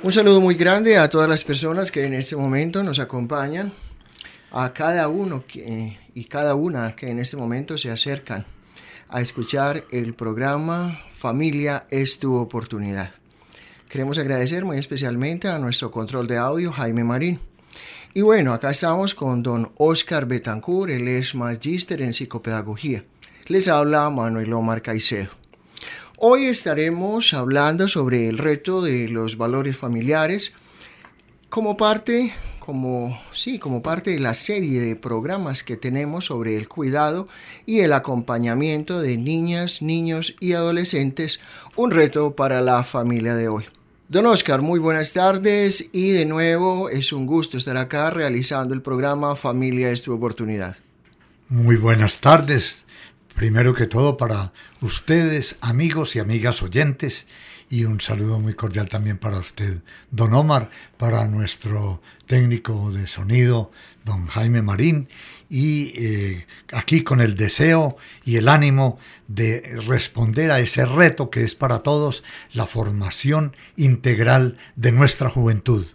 Un saludo muy grande a todas las personas que en este momento nos acompañan, a cada uno y cada una que en este momento se acercan a escuchar el programa Familia es tu oportunidad. Queremos agradecer muy especialmente a nuestro control de audio, Jaime Marín. Y bueno, acá estamos con don Oscar Betancourt, él es magíster en psicopedagogía. Les habla Manuel Omar Caicedo. Hoy estaremos hablando sobre el reto de los valores familiares como parte, como, sí, como parte de la serie de programas que tenemos sobre el cuidado y el acompañamiento de niñas, niños y adolescentes, un reto para la familia de hoy. Don Oscar, muy buenas tardes y de nuevo es un gusto estar acá realizando el programa Familia es tu oportunidad. Muy buenas tardes, primero que todo para ustedes, amigos y amigas oyentes, y un saludo muy cordial también para usted, don Omar, para nuestro técnico de sonido, don Jaime Marín, y eh, aquí con el deseo y el ánimo de responder a ese reto que es para todos la formación integral de nuestra juventud.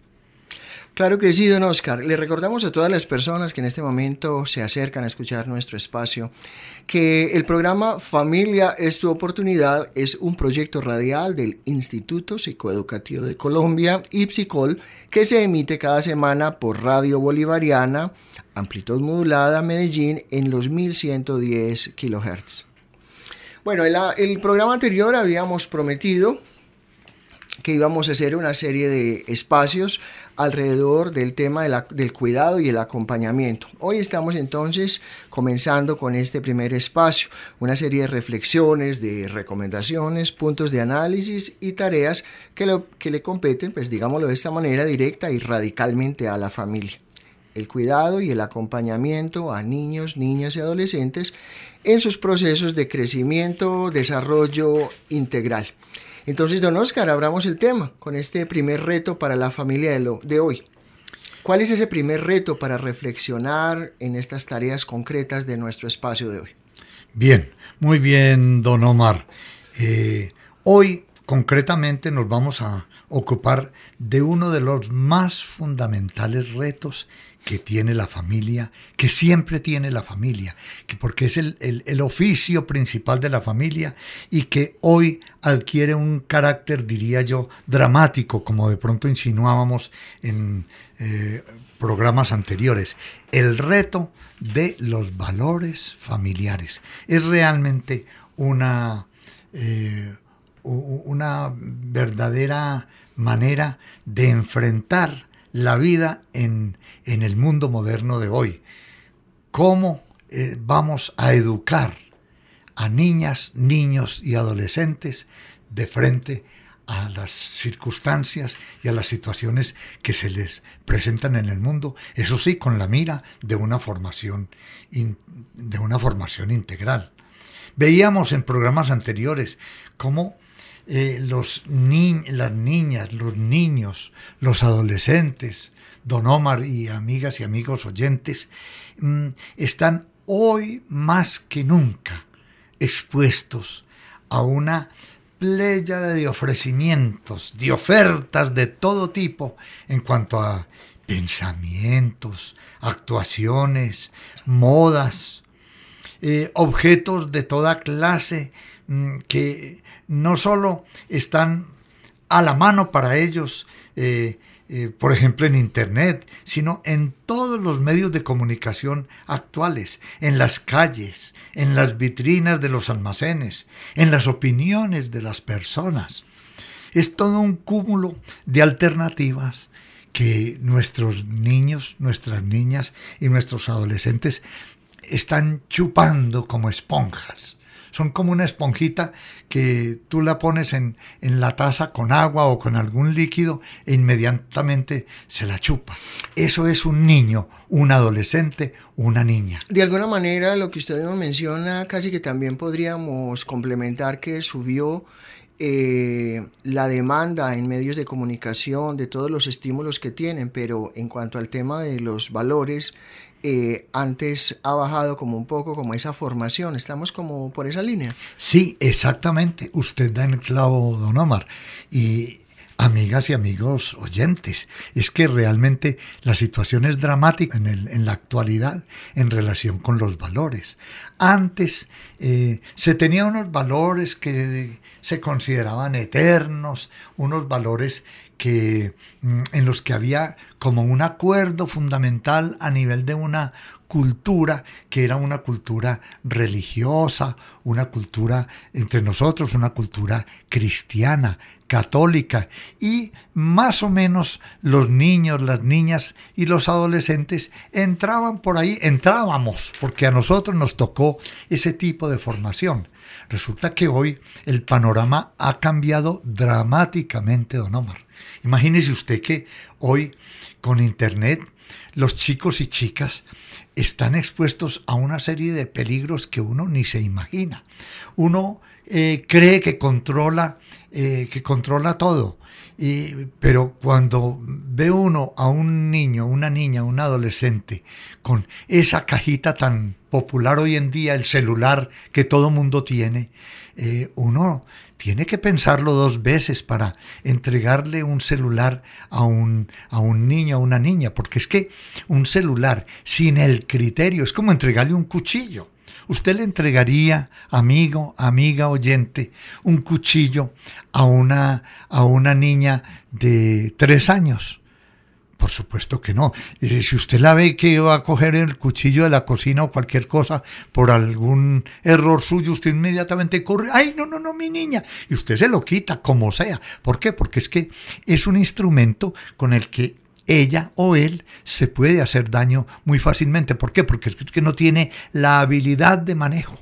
Claro que sí, don Oscar. Le recordamos a todas las personas que en este momento se acercan a escuchar nuestro espacio que el programa Familia es tu oportunidad es un proyecto radial del Instituto Psicoeducativo de Colombia, IPSICOL, que se emite cada semana por Radio Bolivariana, amplitud modulada Medellín en los 1110 kHz. Bueno, el, el programa anterior habíamos prometido que íbamos a hacer una serie de espacios alrededor del tema del cuidado y el acompañamiento. Hoy estamos entonces comenzando con este primer espacio, una serie de reflexiones, de recomendaciones, puntos de análisis y tareas que, que le competen, pues digámoslo de esta manera, directa y radicalmente a la familia. El cuidado y el acompañamiento a niños, niñas y adolescentes en sus procesos de crecimiento, desarrollo integral. Entonces, don Oscar, abramos el tema con este primer reto para la familia de, lo, de hoy. ¿Cuál es ese primer reto para reflexionar en estas tareas concretas de nuestro espacio de hoy? Bien, muy bien, don Omar. Eh, hoy concretamente nos vamos a ocupar de uno de los más fundamentales retos que tiene la familia, que siempre tiene la familia, que porque es el, oficio principal de la familia y que hoy adquiere un carácter, diría yo, dramático, como de pronto insinuábamos en eh, programas anteriores. El reto de los valores familiares. Es realmente una, eh, una verdadera manera de enfrentar la vida en, el mundo moderno de hoy. ¿Cómo eh, vamos a educar a niñas, niños y adolescentes de frente a las circunstancias y a las situaciones que se les presentan en el mundo, eso sí, con la mira de una formación, de una formación integral. Veíamos en programas anteriores cómo eh, los las niñas, los niños, los adolescentes, don Omar y amigas y amigos oyentes, mm, están hoy más que nunca expuestos a una playa de ofrecimientos, de ofertas de todo tipo en cuanto a pensamientos, actuaciones, modas, eh, objetos de toda clase mm, que no solo están a la mano para ellos, eh, eh, por ejemplo en Internet, sino en todos los medios de comunicación actuales, en las calles, en las vitrinas de los almacenes, en las opiniones de las personas. Es todo un cúmulo de alternativas que nuestros niños, nuestras niñas y nuestros adolescentes están chupando como esponjas son como una esponjita que tú la pones en, la taza con agua o con algún líquido e inmediatamente se la chupa. Eso es un niño, un adolescente, una niña. De alguna manera, lo que usted nos menciona, casi que también podríamos complementar que subió eh, la demanda en medios de comunicación de todos los estímulos que tienen, pero en cuanto al tema de los valores, eh, antes ha bajado como un poco como esa formación. ¿Estamos como por esa línea? Sí, exactamente. Usted da en el clavo, don Omar. Y Amigas y amigos oyentes, es que realmente la situación es dramática en, la actualidad en relación con los valores. Antes eh, se tenían unos valores que se consideraban eternos, unos valores que, mm, en los que había como un acuerdo fundamental a nivel de una cultura que era una cultura religiosa, una cultura entre nosotros, una cultura cristiana, católica y más o menos los niños, las niñas y los adolescentes entraban por ahí, entrábamos, porque a nosotros nos tocó ese tipo de formación. Resulta que hoy el panorama ha cambiado dramáticamente, don Omar. Imagínese usted que hoy con Internet los chicos y chicas están expuestos a una serie de peligros que uno ni se imagina. Uno eh, cree que controla, eh, que controla todo, pero cuando ve uno a un niño, una niña, un adolescente con esa cajita tan popular hoy en día, el celular que todo mundo tiene, eh, uno tiene que pensarlo dos veces para entregarle un celular a un, a un niño, a una niña, porque es que un celular sin el criterio es como entregarle un cuchillo. ¿Usted le entregaría, amigo, amiga, oyente, un cuchillo a una, a una niña de tres años? Por supuesto que no. Y si usted la ve que va a coger el cuchillo de la cocina o cualquier cosa por algún error suyo, usted inmediatamente corre, ay, no, no, no, mi niña. Y usted se lo quita, como sea. ¿Por qué? Porque es que es un instrumento con el que ella o él se puede hacer daño muy fácilmente. ¿Por qué? Porque es que no tiene la habilidad de manejo.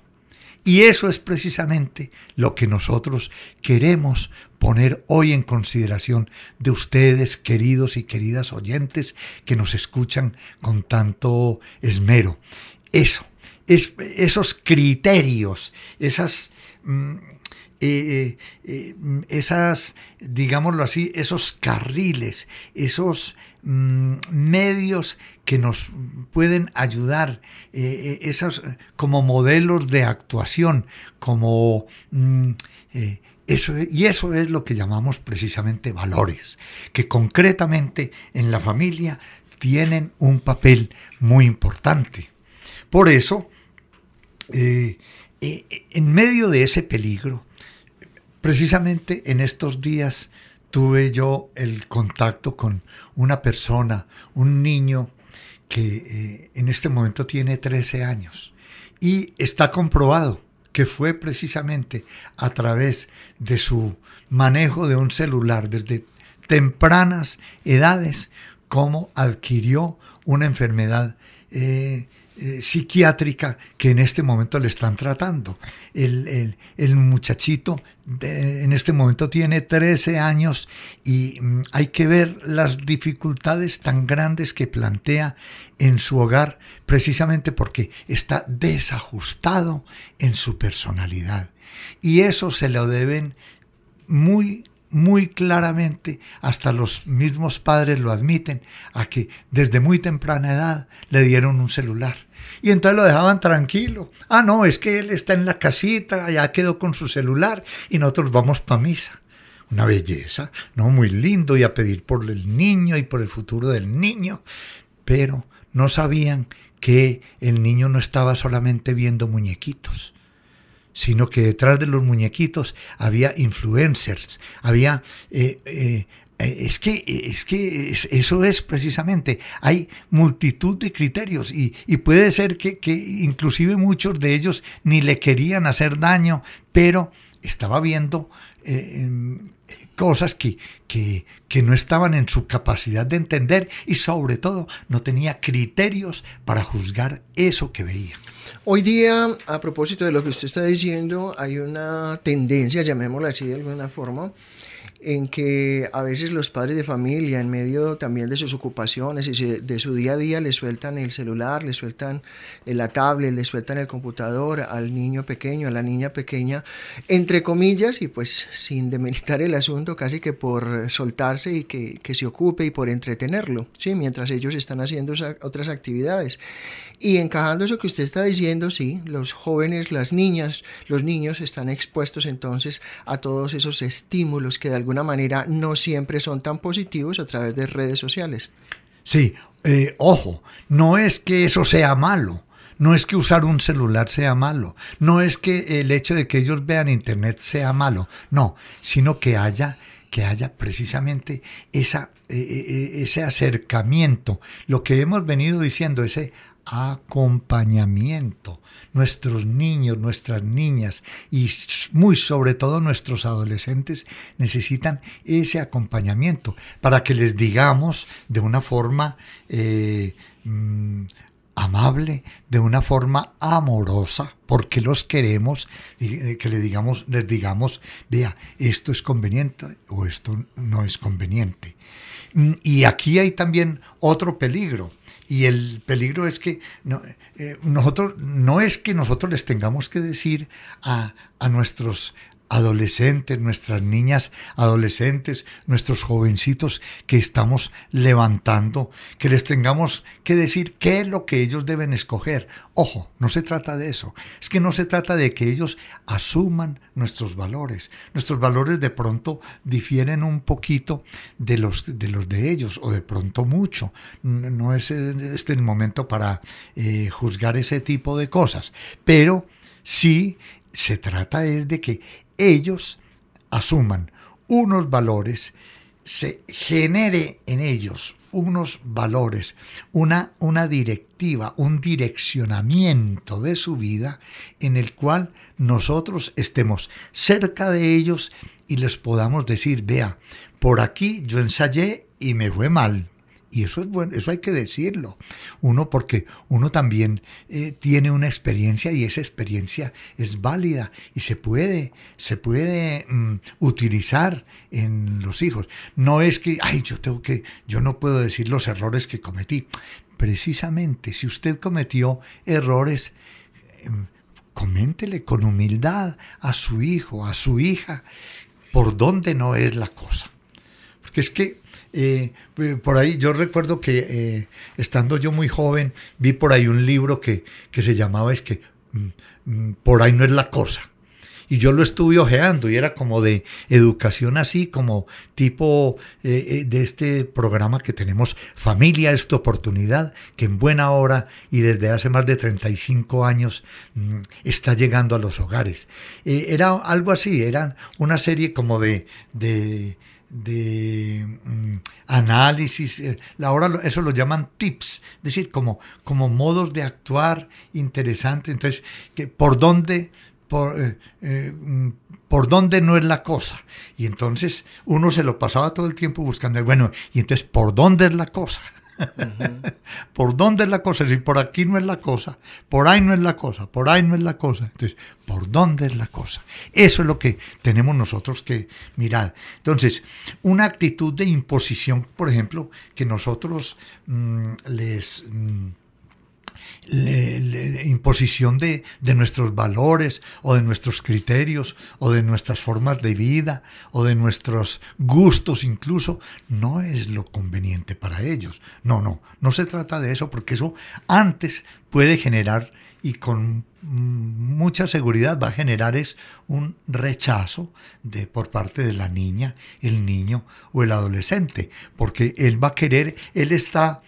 Y eso es precisamente lo que nosotros queremos poner hoy en consideración de ustedes, queridos y queridas oyentes que nos escuchan con tanto esmero. Eso, es, esos criterios, esas... Mm, eh, eh, eh, esas, digámoslo así, esos carriles, esos mm, medios que nos pueden ayudar, esos como modelos de actuación, como mm, y eso es lo que llamamos precisamente valores, que concretamente en la familia tienen un papel muy importante. Por eso, en medio de ese peligro, Precisamente en estos días tuve yo el contacto con una persona, un niño que eh, en este momento tiene 13 años y está comprobado que fue precisamente a través de su manejo de un celular desde tempranas edades como adquirió una enfermedad eh, eh, psiquiátrica que en este momento le están tratando. El, muchachito en este momento tiene 13 años y mm, hay que ver las dificultades tan grandes que plantea en su hogar precisamente porque está desajustado en su personalidad. Y eso se lo deben muy muy claramente, hasta los mismos padres lo admiten, a que desde muy temprana edad le dieron un celular y entonces lo dejaban tranquilo. Ah, no, es que él está en la casita, ya quedó con su celular y nosotros vamos para misa. Una belleza, ¿no? Muy lindo y a pedir por el niño y por el futuro del niño. Pero no sabían que el niño no estaba solamente viendo muñequitos, sino que detrás de los muñequitos había influencers, había eh, eh, eh, es que, es que eso es precisamente, hay multitud de criterios y, puede ser que, inclusive muchos de ellos ni le querían hacer daño, pero estaba viendo cosas que, que, que, no estaban en su capacidad de entender y sobre todo no tenía criterios para juzgar eso que veía. Hoy día, a propósito de lo que usted está diciendo, hay una tendencia, llamémosla así de alguna forma, en que a veces los padres de familia, en medio también de sus ocupaciones y de su día a día, le sueltan el celular, le sueltan la tablet, le sueltan el computador al niño pequeño, a la niña pequeña, entre comillas, y pues sin demeritar el asunto, casi que por soltarse y que, que se ocupe y por entretenerlo, ¿sí? mientras ellos están haciendo otras actividades. Y encajando eso que usted está diciendo, sí, los jóvenes, las niñas, los niños están expuestos entonces a todos esos estímulos que de alguna manera no siempre son tan positivos a través de redes sociales. Sí, eh, ojo, no es que eso sea malo. No es que usar un celular sea malo, no es que el hecho de que ellos vean internet sea malo, no, sino que haya que haya precisamente esa, eh, eh, ese acercamiento, lo que hemos venido diciendo, ese acompañamiento. Nuestros niños, nuestras niñas y muy sobre todo nuestros adolescentes necesitan ese acompañamiento para que les digamos de una forma eh, mm, amable, de una forma amorosa, porque los queremos, eh, que le digamos, les digamos, vea, esto es conveniente o esto no es conveniente. Mm, y aquí hay también otro peligro, y el peligro es que no, eh, nosotros, no es que nosotros les tengamos que decir a, a nuestros adolescentes, nuestras niñas adolescentes, nuestros jovencitos que estamos levantando, que les tengamos que decir qué es lo que ellos deben escoger. Ojo, no se trata de eso. Es que no se trata de que ellos asuman nuestros valores. Nuestros valores de pronto difieren un poquito de los de, los de ellos o de pronto mucho. No es este el momento para eh, juzgar ese tipo de cosas. Pero sí se trata es de que ellos asuman unos valores, se genere en ellos unos valores, una, una directiva, un direccionamiento de su vida en el cual nosotros estemos cerca de ellos y les podamos decir, vea, por aquí yo ensayé y me fue mal. Y eso es bueno, eso hay que decirlo. Uno, porque uno también eh, tiene una experiencia y esa experiencia es válida y se puede, se puede mm, utilizar en los hijos. No es que, ay, yo tengo que, yo no puedo decir los errores que cometí. Precisamente, si usted cometió errores, em, coméntele con humildad a su hijo, a su hija, por dónde no es la cosa. Porque es que eh, eh, por ahí yo recuerdo que eh, estando yo muy joven vi por ahí un libro que, que se llamaba es que mm, mm, por ahí no es la cosa. Y yo lo estuve ojeando y era como de educación así, como tipo de este programa que tenemos, Familia, esta oportunidad, que en buena hora y desde hace más de 35 años mm, está llegando a los hogares. era algo así, era una serie como de de mm, análisis, eh, ahora eso lo llaman tips, es decir, como, como modos de actuar interesantes, entonces, que por dónde, por, eh, eh, mm, por dónde no es la cosa. Y entonces uno se lo pasaba todo el tiempo buscando, bueno, y entonces, ¿por dónde es la cosa? ¿Por dónde es la cosa? Si por aquí no es la cosa, por ahí no es la cosa, por ahí no es la cosa. Entonces, ¿por dónde es la cosa? Eso es lo que tenemos nosotros que mirar. Entonces, una actitud de imposición, por ejemplo, que nosotros mm, les... Mm, imposición de, nuestros valores o de nuestros criterios o de nuestras formas de vida o de nuestros gustos incluso, no es lo conveniente para ellos. No, no, no se trata de eso porque eso antes puede generar y con mucha seguridad va a generar es un rechazo de por parte de la niña, el niño o el adolescente, porque él va a querer, él está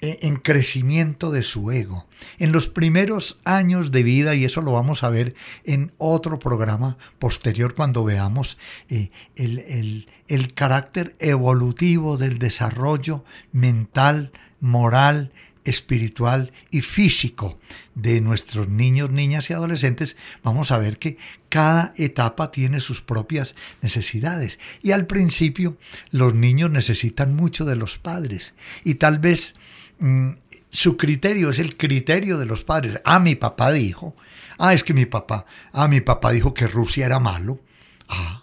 en crecimiento de su ego. En los primeros años de vida, y eso lo vamos a ver en otro programa posterior cuando veamos eh, el, el carácter evolutivo del desarrollo mental, moral, espiritual y físico de nuestros niños, niñas y adolescentes, vamos a ver que cada etapa tiene sus propias necesidades. Y al principio los niños necesitan mucho de los padres y tal vez Mm, su criterio es el criterio de los padres. Ah, mi papá dijo. Ah, es que mi papá. Ah, mi papá dijo que Rusia era malo. Ah.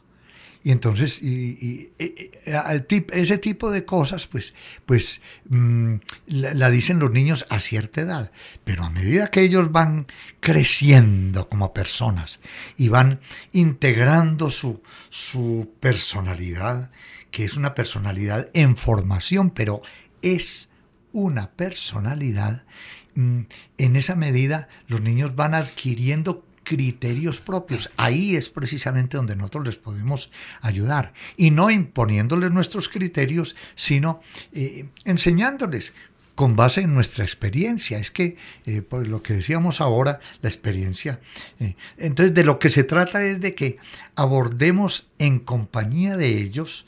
Y entonces, y, ese tipo de cosas, pues, pues mm, la, dicen los niños a cierta edad. Pero a medida que ellos van creciendo como personas y van integrando su, su personalidad, que es una personalidad en formación, pero es una personalidad, mm, en esa medida los niños van adquiriendo criterios propios. Ahí es precisamente donde nosotros les podemos ayudar. Y no imponiéndoles nuestros criterios, sino eh, enseñándoles con base en nuestra experiencia. Es que, eh, pues lo que decíamos ahora, la experiencia. Eh, entonces, de lo que se trata es de que abordemos en compañía de ellos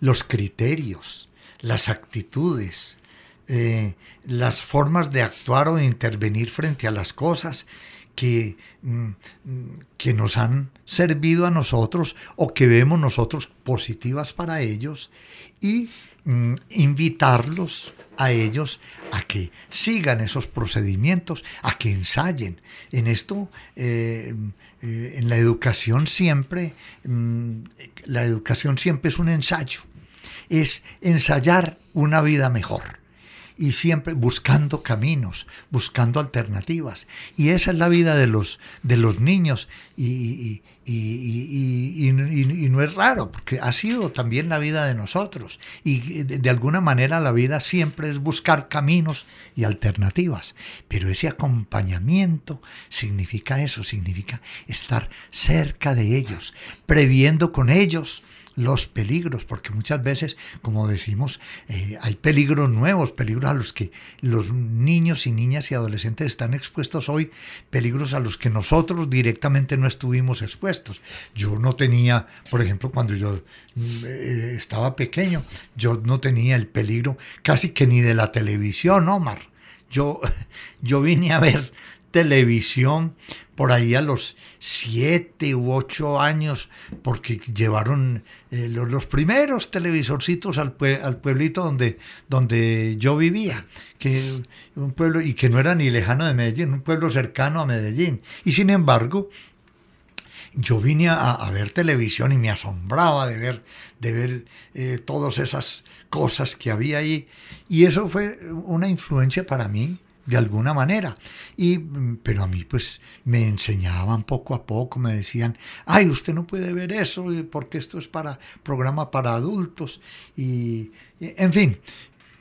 los criterios, las actitudes, las formas de actuar o de intervenir frente a las cosas que, mm, que nos han servido a nosotros o que vemos nosotros positivas para ellos y mm, invitarlos a ellos a que sigan esos procedimientos, a que ensayen. En esto, eh, eh, en la educación siempre, mm, la educación siempre es un ensayo, es ensayar una vida mejor y siempre buscando caminos, buscando alternativas. Y esa es la vida de los, de los niños y, y, no es raro, porque ha sido también la vida de nosotros. Y de, alguna manera la vida siempre es buscar caminos y alternativas. Pero ese acompañamiento significa eso, significa estar cerca de ellos, previendo con ellos los peligros, porque muchas veces, como decimos, eh, hay peligros nuevos, peligros a los que los niños y niñas y adolescentes están expuestos hoy, peligros a los que nosotros directamente no estuvimos expuestos. Yo no tenía, por ejemplo, cuando yo eh, estaba pequeño, yo no tenía el peligro casi que ni de la televisión, Omar. Yo, yo vine a ver televisión por ahí a los siete u ocho años, porque llevaron eh, los, primeros televisorcitos al, al, pueblito donde, donde yo vivía, que un pueblo, y que no era ni lejano de Medellín, un pueblo cercano a Medellín. Y sin embargo, yo vine a, ver televisión y me asombraba de ver, de ver eh, todas esas cosas que había ahí. Y eso fue una influencia para mí de alguna manera. Y, pero a mí pues me enseñaban poco a poco, me decían, ay, usted no puede ver eso porque esto es para programa para adultos. Y, en fin,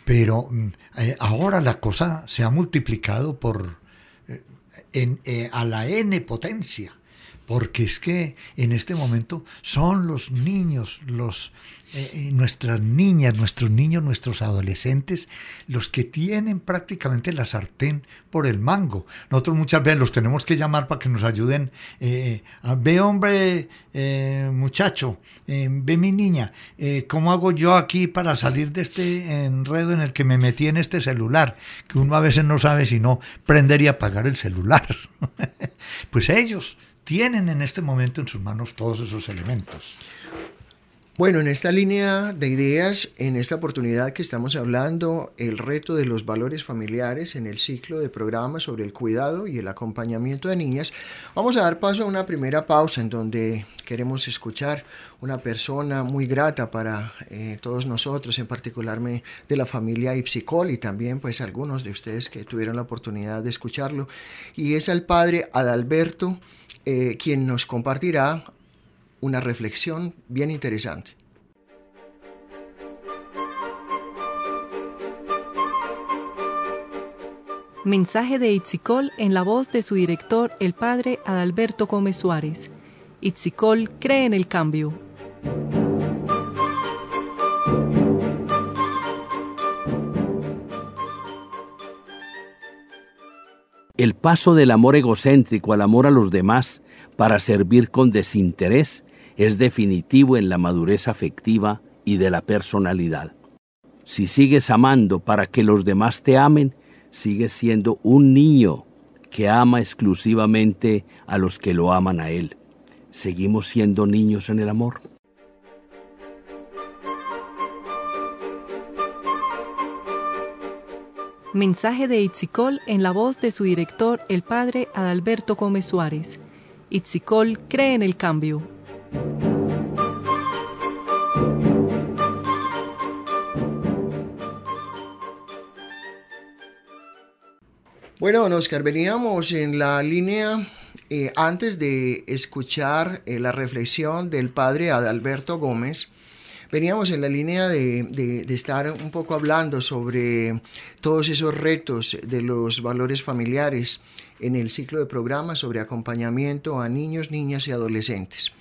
pero mm, eh, ahora la cosa se ha multiplicado por eh, en, eh, a la n potencia porque es que en este momento son los niños, los, eh, eh, nuestras niñas, nuestros niños, nuestros adolescentes, los que tienen prácticamente la sartén por el mango. Nosotros muchas veces los tenemos que llamar para que nos ayuden. Eh, ve hombre, muchacho, ve mi niña, ¿cómo hago yo aquí para salir de este enredo en el que me metí en este celular? Que uno a veces no sabe si no prender y apagar el celular. pues ellos tienen en este momento en sus manos todos esos elementos. Bueno, en esta línea de ideas, en esta oportunidad que estamos hablando, el reto de los valores familiares en el ciclo de programas sobre el cuidado y el acompañamiento de niñas, vamos a dar paso a una primera pausa en donde queremos escuchar una persona muy grata para eh, todos nosotros, en particular de la familia Ipsicol y también pues algunos de ustedes que tuvieron la oportunidad de escucharlo, y es al padre Adalberto eh, quien nos compartirá una reflexión bien interesante. Mensaje de Itzicol en la voz de su director, el padre Adalberto Gómez Suárez. Itzicol cree en el cambio. El paso del amor egocéntrico al amor a los demás para servir con desinterés es definitivo en la madurez afectiva y de la personalidad. Si sigues amando para que los demás te amen, sigues siendo un niño que ama exclusivamente a los que lo aman a él. ¿Seguimos siendo niños en el amor? Mensaje de Itzicol en la voz de su director, el padre Adalberto Gómez Suárez. Itzicol cree en el cambio. Bueno, Oscar, veníamos en la línea eh, antes de escuchar eh, la reflexión del padre Adalberto Gómez Veníamos en la línea de, de, estar un poco hablando sobre todos esos retos de los valores familiares en el ciclo de programas sobre acompañamiento a niños, niñas y adolescentes.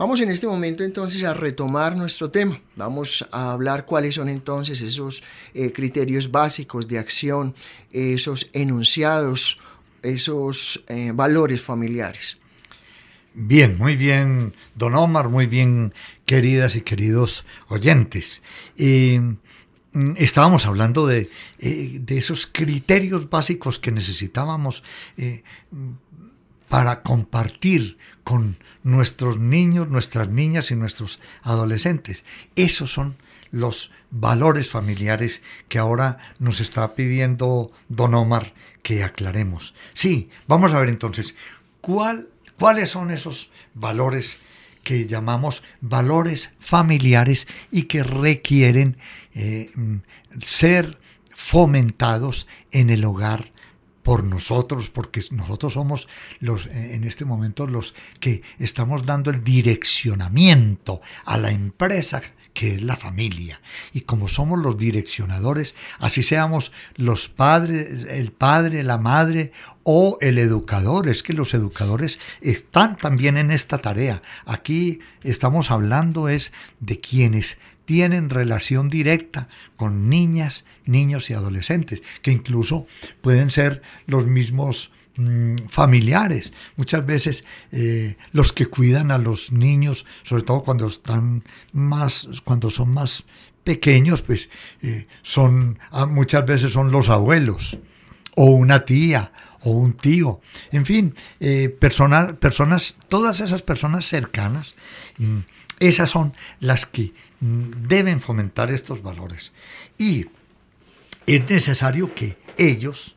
Vamos en este momento entonces a retomar nuestro tema. Vamos a hablar cuáles son entonces esos eh, criterios básicos de acción, esos enunciados, esos eh, valores familiares. Bien, muy bien, don Omar, muy bien, queridas y queridos oyentes. Mm, estábamos hablando de, eh, de, esos criterios básicos que necesitábamos para compartir con nuestros niños, nuestras niñas y nuestros adolescentes. Esos son los valores familiares que ahora nos está pidiendo don Omar que aclaremos. Sí, vamos a ver entonces, ¿cuáles son esos valores que llamamos valores familiares y que requieren eh, ser fomentados en el hogar por nosotros, porque nosotros somos los eh, en este momento los que estamos dando el direccionamiento a la empresa que es la familia. Y como somos los direccionadores, así seamos los padres, el padre, la madre o el educador. Es que los educadores están también en esta tarea. Aquí estamos hablando es de quienes tienen relación directa con niñas, niños y adolescentes, que incluso pueden ser los mismos mm, familiares. Muchas veces eh, los que cuidan a los niños, sobre todo cuando están más, cuando son más pequeños, pues eh, son ah, muchas veces son los abuelos o una tía o un tío, en fin, eh, personas, todas esas personas cercanas, mm, esas son las que mm, deben fomentar estos valores. Y es necesario que ellos,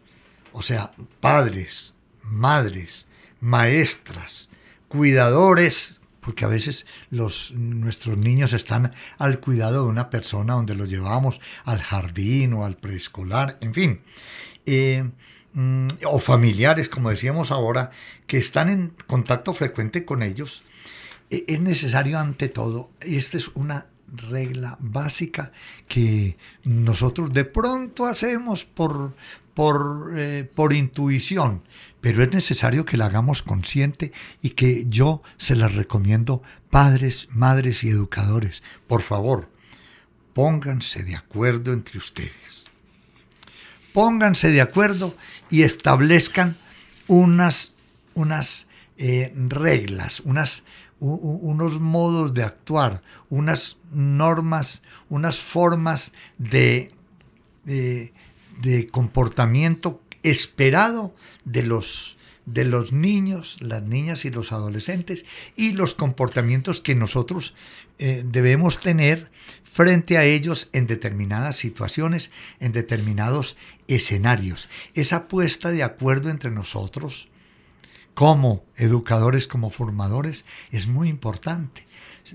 o sea, padres, madres, maestras, cuidadores, porque a veces los, nuestros niños están al cuidado de una persona donde los llevamos al jardín o al preescolar, en fin. Eh, Mm, o familiares, como decíamos ahora, que están en contacto frecuente con ellos, e, es necesario ante todo, y esta es una regla básica que nosotros de pronto hacemos por, por, eh, por intuición, pero es necesario que la hagamos consciente y que yo se la recomiendo, padres, madres y educadores, por favor, pónganse de acuerdo entre ustedes. Pónganse de acuerdo y establezcan unas, unas eh, reglas, unos modos de actuar, unas normas, unas formas de, de comportamiento esperado de los, de los niños, las niñas y los adolescentes y los comportamientos que nosotros eh, debemos tener frente a ellos en determinadas situaciones, en determinados escenarios. Esa puesta de acuerdo entre nosotros, como educadores, como formadores, es muy importante.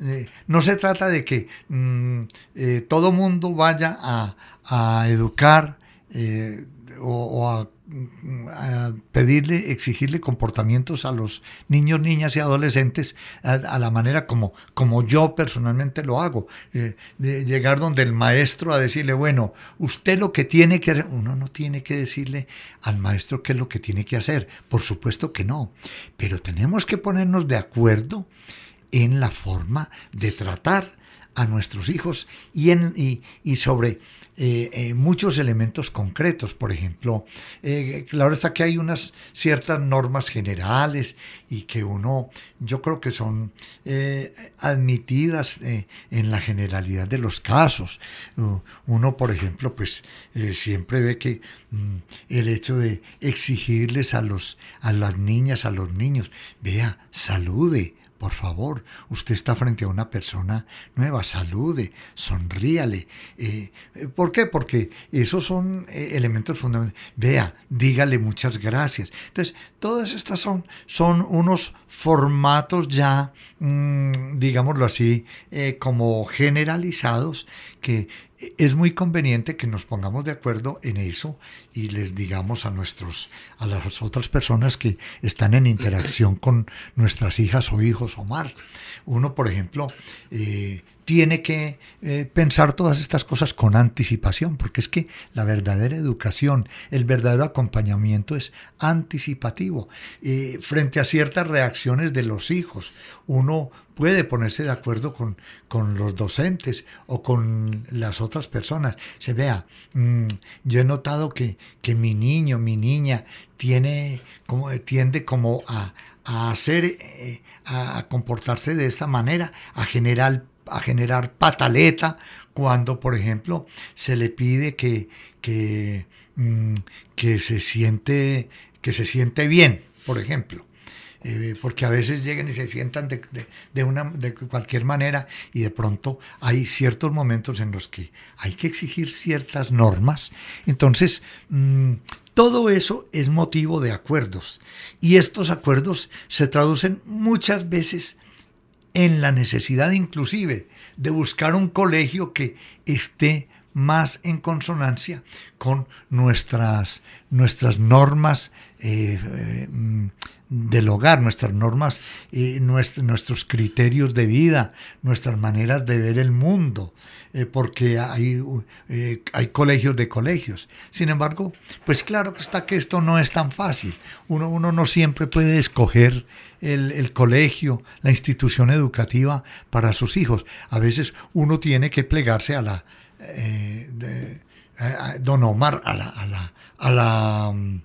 Eh, no se trata de que mm, eh, todo mundo vaya a, educar eh, o a pedirle, exigirle comportamientos a los niños, niñas y adolescentes a, la manera como, como yo personalmente lo hago. Eh, llegar donde el maestro a decirle, bueno, usted lo que tiene que hacer, uno no tiene que decirle al maestro qué es lo que tiene que hacer, por supuesto que no, pero tenemos que ponernos de acuerdo en la forma de tratar a nuestros hijos y, en, y sobre eh, eh, muchos elementos concretos. Por ejemplo, eh, claro está que hay unas ciertas normas generales y que uno, yo creo que son admitidas en la generalidad de los casos. uno, por ejemplo, pues siempre ve que mm, el hecho de exigirles a, los, a las niñas, a los niños, vea, salude, por favor, usted está frente a una persona nueva, salude, sonríale. Eh, ¿Por qué? Porque esos son eh, elementos fundamentales. Vea, dígale muchas gracias. Entonces, todas estas son, son unos formatos ya, mm, digámoslo así, eh, como generalizados que es muy conveniente que nos pongamos de acuerdo en eso y les digamos a nuestros a las otras personas que están en interacción con nuestras hijas o hijos Omar. Uno por ejemplo eh, tiene que eh, pensar todas estas cosas con anticipación, porque es que la verdadera educación, el verdadero acompañamiento es anticipativo. frente a ciertas reacciones de los hijos, uno puede ponerse de acuerdo con, con los docentes o con las otras personas. Se vea, mm, yo he notado que, que mi niño, mi niña, tiene como, tiende como a, a hacer, eh, a comportarse de esta manera, a generar, a generar pataleta cuando, por ejemplo, se le pide que, que, mm, que, se, siente, que se siente bien, por ejemplo. Eh, porque a veces llegan y se sientan de, de, una, de cualquier manera y de pronto hay ciertos momentos en los que hay que exigir ciertas normas. Entonces, mm, todo eso es motivo de acuerdos y estos acuerdos se traducen muchas veces en la necesidad inclusive de buscar un colegio que esté más en consonancia con nuestras, nuestras normas eh, eh, del hogar, nuestras normas, y nuestros criterios de vida, nuestras maneras de ver el mundo, eh, porque hay, eh, hay colegios de colegios. Sin embargo, pues claro que está que esto no es tan fácil. Uno, uno no siempre puede escoger el, colegio, la institución educativa para sus hijos. A veces uno tiene que plegarse a la... Eh, don Omar, a la... A la, a la mm,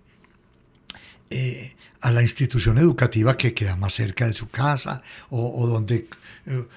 a la institución educativa que queda más cerca de su casa o, donde, eh,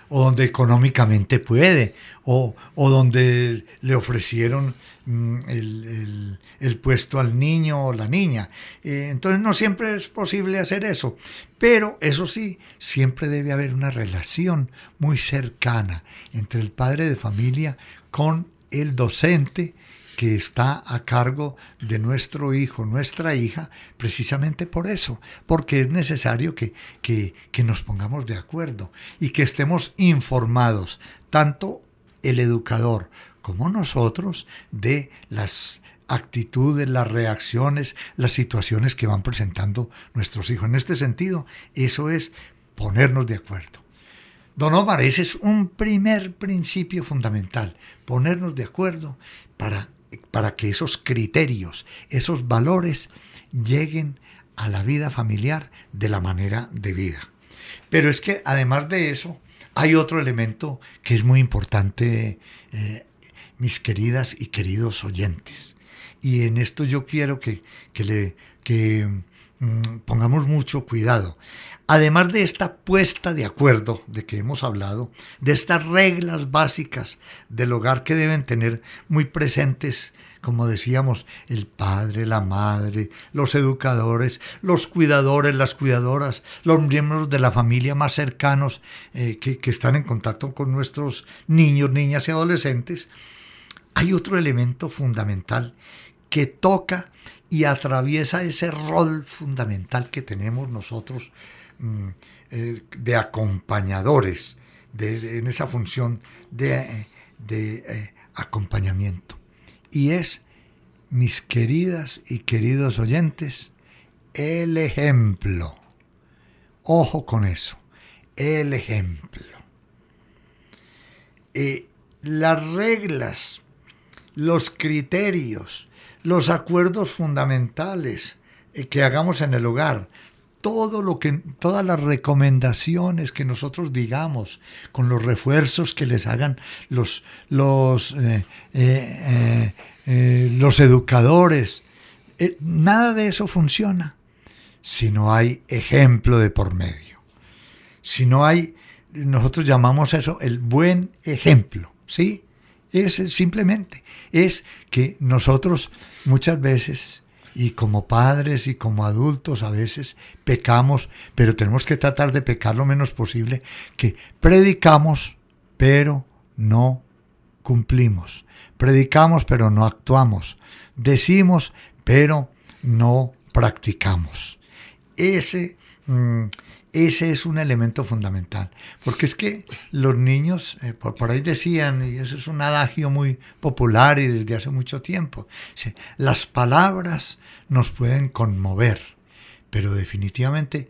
o donde económicamente puede o, donde le ofrecieron mm, el, puesto al niño o la niña. Eh, entonces no siempre es posible hacer eso, pero eso sí, siempre debe haber una relación muy cercana entre el padre de familia con el docente que está a cargo de nuestro hijo, nuestra hija, precisamente por eso, porque es necesario que, que, nos pongamos de acuerdo y que estemos informados, tanto el educador como nosotros, de las actitudes, las reacciones, las situaciones que van presentando nuestros hijos. En este sentido, eso es ponernos de acuerdo. Don Omar, ese es un primer principio fundamental, ponernos de acuerdo para para que esos criterios, esos valores lleguen a la vida familiar de la manera de vida. Pero es que además de eso, hay otro elemento que es muy importante, eh, mis queridas y queridos oyentes. Y en esto yo quiero que, le, que pongamos mucho cuidado. Además de esta puesta de acuerdo de que hemos hablado, de estas reglas básicas del hogar que deben tener muy presentes, como decíamos, el padre, la madre, los educadores, los cuidadores, las cuidadoras, los miembros de la familia más cercanos eh, que están en contacto con nuestros niños, niñas y adolescentes, hay otro elemento fundamental que toca y atraviesa ese rol fundamental que tenemos nosotros Mm, eh, de acompañadores, en esa función de, eh, acompañamiento. Y es, mis queridas y queridos oyentes, el ejemplo. Ojo con eso, el ejemplo. Eh, las reglas, los criterios, los acuerdos fundamentales que hagamos en el hogar todo lo que, todas las recomendaciones que nosotros digamos, con los refuerzos que les hagan los, los, eh, eh, eh, los educadores, nada de eso funciona si no hay ejemplo de por medio. Si no hay, nosotros llamamos eso el buen ejemplo, ¿sí? Es simplemente, es que nosotros muchas veces y como padres y como adultos a veces pecamos, pero tenemos que tratar de pecar lo menos posible, que predicamos, pero no cumplimos. Predicamos, pero no actuamos. Decimos, pero no practicamos. Ese mm, ese es un elemento fundamental, porque es que los niños, eh, por, ahí decían, y eso es un adagio muy popular y desde hace mucho tiempo, las palabras nos pueden conmover, pero definitivamente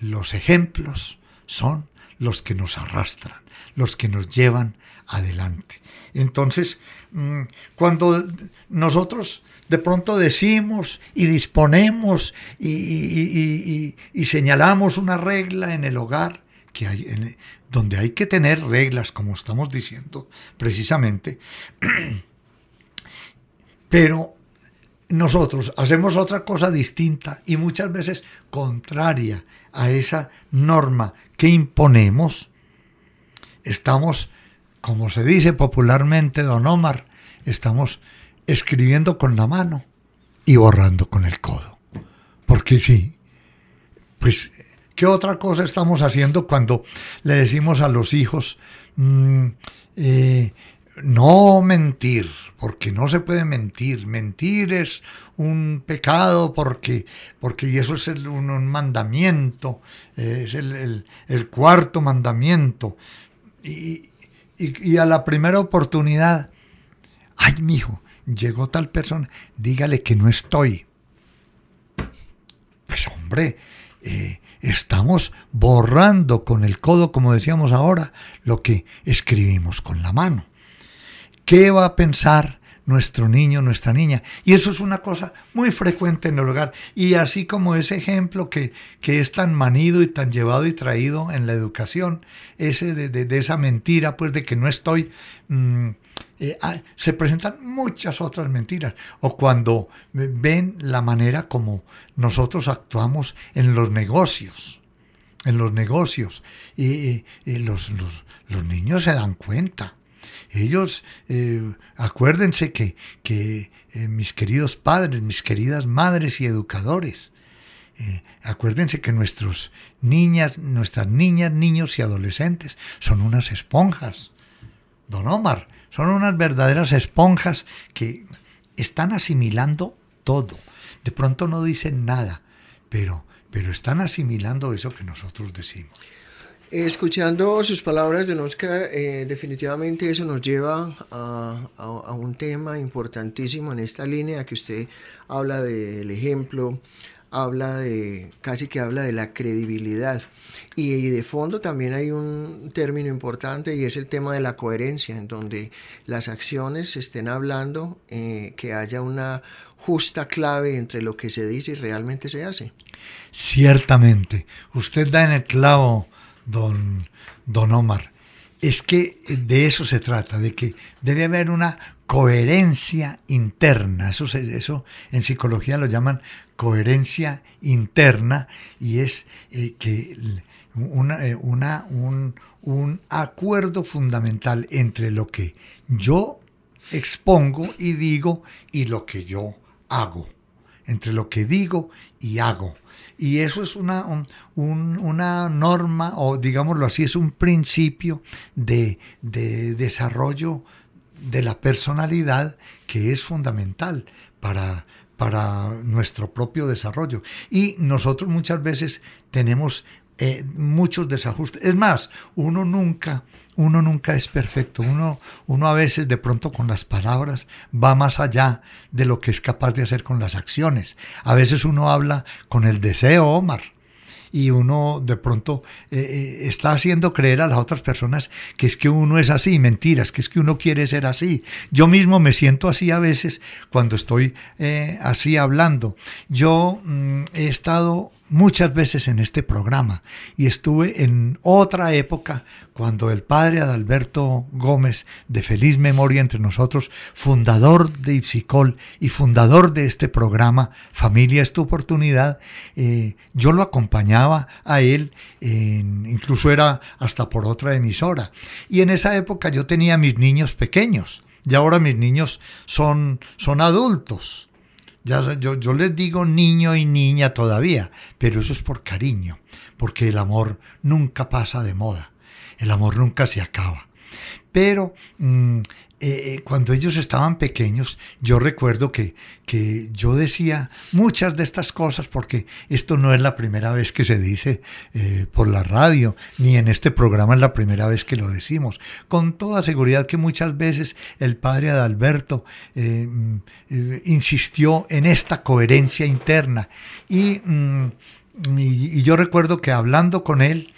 los ejemplos son los que nos arrastran, los que nos llevan adelante. Entonces, mm, cuando nosotros de pronto decimos y disponemos y, señalamos una regla en el hogar, que donde hay que tener reglas, como estamos diciendo precisamente, pero nosotros hacemos otra cosa distinta y muchas veces contraria a esa norma que imponemos, estamos, como se dice popularmente, don Omar, estamos escribiendo con la mano y borrando con el codo. Porque sí, pues, ¿qué otra cosa estamos haciendo cuando le decimos a los hijos, mm, eh, no mentir, porque no se puede mentir. Mentir es un pecado porque, porque y eso es un, mandamiento, es el, cuarto mandamiento. Y, y, a la primera oportunidad, ay, mijo, llegó tal persona, dígale que no estoy. Pues hombre, eh, estamos borrando con el codo, como decíamos ahora, lo que escribimos con la mano. ¿Qué va a pensar nuestro niño, nuestra niña? Y eso es una cosa muy frecuente en el hogar. Y así como ese ejemplo que, que es tan manido y tan llevado y traído en la educación, ese de, esa mentira, pues de que no estoy... Mm, eh, ah, se presentan muchas otras mentiras. O cuando ven la manera como nosotros actuamos en los negocios. En los negocios. Y, los, los niños se dan cuenta ellos, eh, acuérdense que, que eh, mis queridos padres, mis queridas madres y educadores, acuérdense que nuestros niñas, nuestras niñas, niños y adolescentes son unas esponjas. Don Omar, son unas verdaderas esponjas que están asimilando todo. De pronto no dicen nada, pero, pero están asimilando eso que nosotros decimos. Escuchando sus palabras, de Oscar, eh, definitivamente eso nos lleva a, un tema importantísimo en esta línea que usted habla del ejemplo, habla de, casi que habla de la credibilidad. Y, de fondo también hay un término importante y es el tema de la coherencia, en donde las acciones estén hablando, eh, que haya una justa clave entre lo que se dice y realmente se hace. Ciertamente, usted da en el clavo don, don Omar, es que de eso se trata, de que debe haber una coherencia interna. Eso, eso en psicología lo llaman coherencia interna y es eh, que una, eh, una, un, un acuerdo fundamental entre lo que yo expongo y digo y lo que yo hago. Entre lo que digo y hago. Y eso es una, una norma, o digámoslo así, es un principio de, desarrollo de la personalidad que es fundamental para, para nuestro propio desarrollo. Y nosotros muchas veces tenemos eh, muchos desajustes. Es más, uno nunca, uno nunca es perfecto. Uno, uno a veces de pronto con las palabras va más allá de lo que es capaz de hacer con las acciones. A veces uno habla con el deseo, Omar y uno de pronto eh, eh, está haciendo creer a las otras personas que es que uno es así, mentiras, que es que uno quiere ser así. Yo mismo me siento así a veces cuando estoy así hablando. Yo mm, he estado muchas veces en este programa y estuve en otra época cuando el padre Adalberto Gómez, de feliz memoria entre nosotros, fundador de Ipsicol y fundador de este programa Familia es tu oportunidad, eh, yo lo acompañaba a él, incluso era hasta por otra emisora. Y en esa época yo tenía mis niños pequeños y ahora mis niños son, son adultos yo, les digo niño y niña todavía, pero eso es por cariño, porque el amor nunca pasa de moda, el amor nunca se acaba. Pero mm, eh, eh, cuando ellos estaban pequeños, yo recuerdo que, que, yo decía muchas de estas cosas, porque esto no es la primera vez que se dice eh, por la radio, ni en este programa es la primera vez que lo decimos. Con toda seguridad que muchas veces el padre Adalberto mm, insistió en esta coherencia interna. y, mm, y yo recuerdo que hablando con él,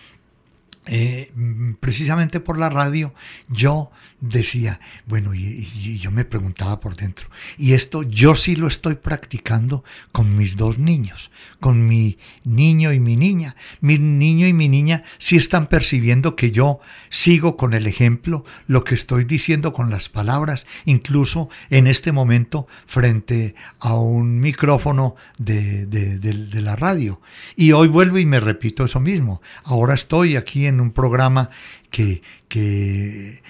mm, precisamente por la radio, yo decía, bueno, y, yo me preguntaba por dentro, y esto yo sí lo estoy practicando con mis dos niños, con mi niño y mi niña. Mi niño y mi niña sí están percibiendo que yo sigo con el ejemplo, lo que estoy diciendo con las palabras, incluso en este momento frente a un micrófono de, de la radio. Y hoy vuelvo y me repito eso mismo. Ahora estoy aquí en un programa que, que